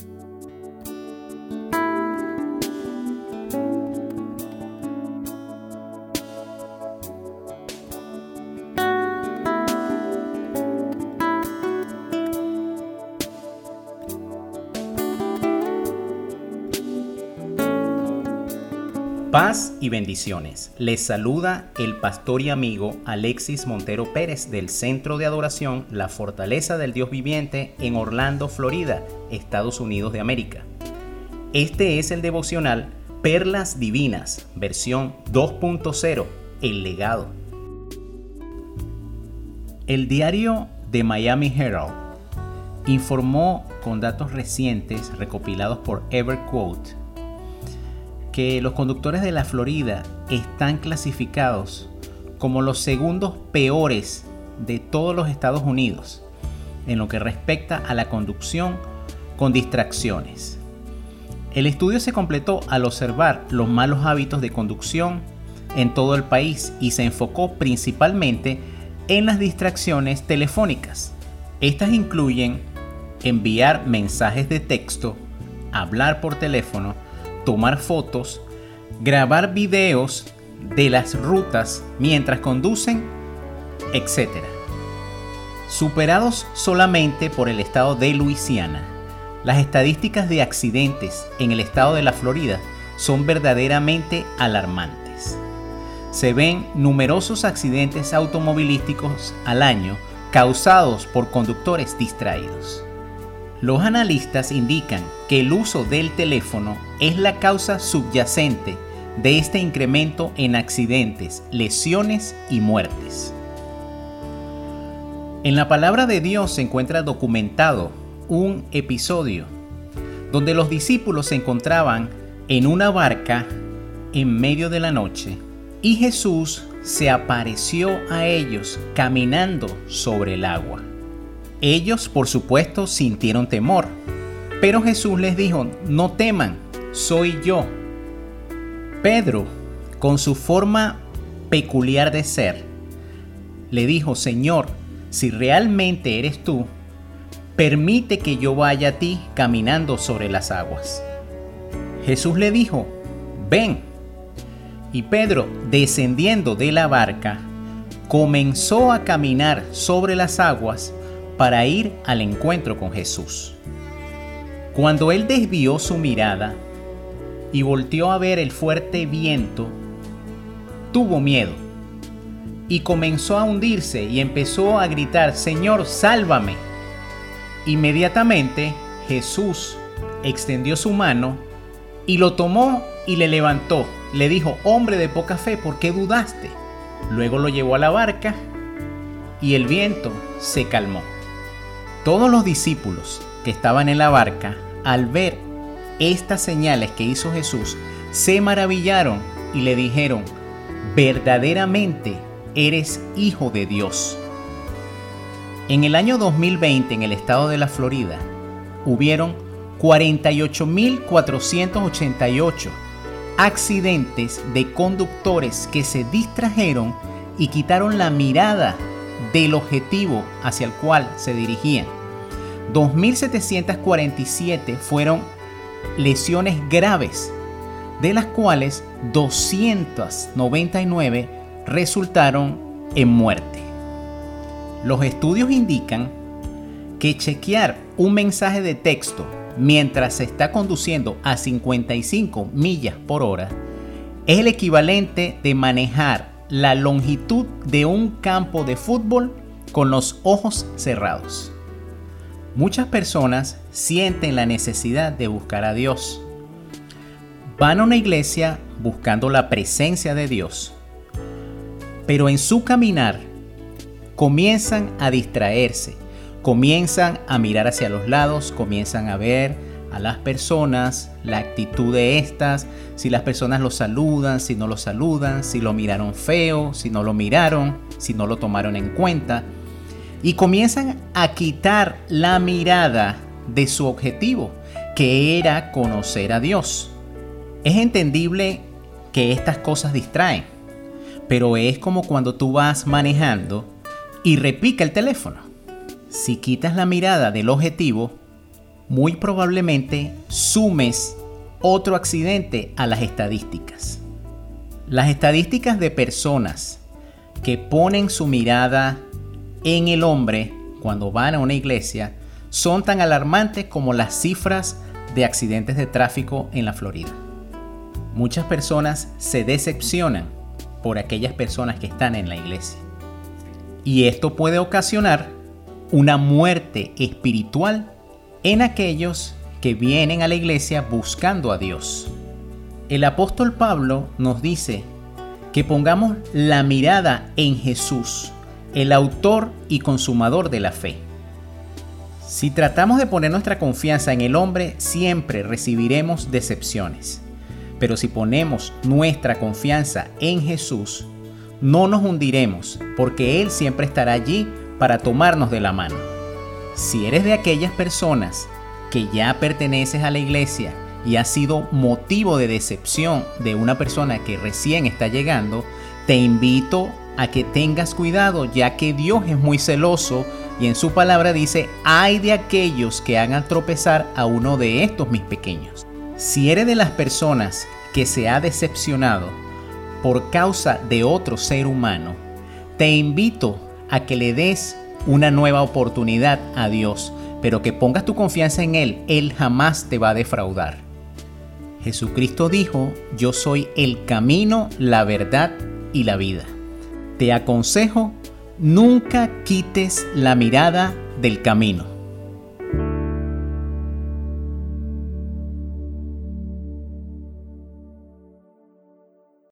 Thank you. Paz y bendiciones. Les saluda el pastor y amigo Alexis Montero Pérez del Centro de Adoración La Fortaleza del Dios Viviente en Orlando, Florida, Estados Unidos de América. Este es el devocional Perlas Divinas, versión 2.0, El legado. El diario de Miami Herald informó con datos recientes recopilados por EverQuote que los conductores de la Florida están clasificados como los segundos peores de todos los Estados Unidos en lo que respecta a la conducción con distracciones. El estudio se completó al observar los malos hábitos de conducción en todo el país y se enfocó principalmente en las distracciones telefónicas. Estas incluyen enviar mensajes de texto, hablar por teléfono, tomar fotos, grabar videos de las rutas mientras conducen, etc. Superados solamente por el estado de Luisiana, las estadísticas de accidentes en el estado de la Florida son verdaderamente alarmantes. Se ven numerosos accidentes automovilísticos al año causados por conductores distraídos. Los analistas indican que el uso del teléfono es la causa subyacente de este incremento en accidentes, lesiones y muertes. En la palabra de Dios se encuentra documentado un episodio donde los discípulos se encontraban en una barca en medio de la noche y Jesús se apareció a ellos caminando sobre el agua. Ellos, por supuesto, sintieron temor, pero Jesús les dijo, no teman, soy yo. Pedro, con su forma peculiar de ser, le dijo, Señor, si realmente eres tú, permite que yo vaya a ti caminando sobre las aguas. Jesús le dijo, ven. Y Pedro, descendiendo de la barca, comenzó a caminar sobre las aguas para ir al encuentro con Jesús. Cuando él desvió su mirada y volteó a ver el fuerte viento, tuvo miedo y comenzó a hundirse y empezó a gritar, Señor, sálvame. Inmediatamente Jesús extendió su mano y lo tomó y le levantó. Le dijo, hombre de poca fe, ¿por qué dudaste? Luego lo llevó a la barca y el viento se calmó. Todos los discípulos que estaban en la barca, al ver estas señales que hizo Jesús, se maravillaron y le dijeron, verdaderamente eres hijo de Dios. En el año 2020 en el estado de la Florida, hubieron 48.488 accidentes de conductores que se distrajeron y quitaron la mirada del objetivo hacia el cual se dirigían. 2.747 fueron lesiones graves, de las cuales 299 resultaron en muerte. Los estudios indican que chequear un mensaje de texto mientras se está conduciendo a 55 millas por hora es el equivalente de manejar la longitud de un campo de fútbol con los ojos cerrados. Muchas personas sienten la necesidad de buscar a Dios. Van a una iglesia buscando la presencia de Dios, pero en su caminar comienzan a distraerse, comienzan a mirar hacia los lados, comienzan a ver a las personas, la actitud de estas, si las personas lo saludan, si no lo saludan, si lo miraron feo, si no lo miraron, si no lo tomaron en cuenta. Y comienzan a quitar la mirada de su objetivo, que era conocer a Dios. Es entendible que estas cosas distraen, pero es como cuando tú vas manejando y repica el teléfono. Si quitas la mirada del objetivo, muy probablemente sumes otro accidente a las estadísticas. Las estadísticas de personas que ponen su mirada en el hombre cuando van a una iglesia son tan alarmantes como las cifras de accidentes de tráfico en la Florida. Muchas personas se decepcionan por aquellas personas que están en la iglesia. Y esto puede ocasionar una muerte espiritual en aquellos que vienen a la iglesia buscando a Dios. El apóstol Pablo nos dice que pongamos la mirada en Jesús, el autor y consumador de la fe. Si tratamos de poner nuestra confianza en el hombre, siempre recibiremos decepciones. Pero si ponemos nuestra confianza en Jesús, no nos hundiremos, porque Él siempre estará allí para tomarnos de la mano. Si eres de aquellas personas que ya perteneces a la iglesia y ha sido motivo de decepción de una persona que recién está llegando, te invito a que tengas cuidado ya que Dios es muy celoso y en su palabra dice, hay de aquellos que hagan tropezar a uno de estos mis pequeños. Si eres de las personas que se ha decepcionado por causa de otro ser humano, te invito a que le des una nueva oportunidad a Dios, pero que pongas tu confianza en Él, Él jamás te va a defraudar. Jesucristo dijo, yo soy el camino, la verdad y la vida. Te aconsejo, nunca quites la mirada del camino.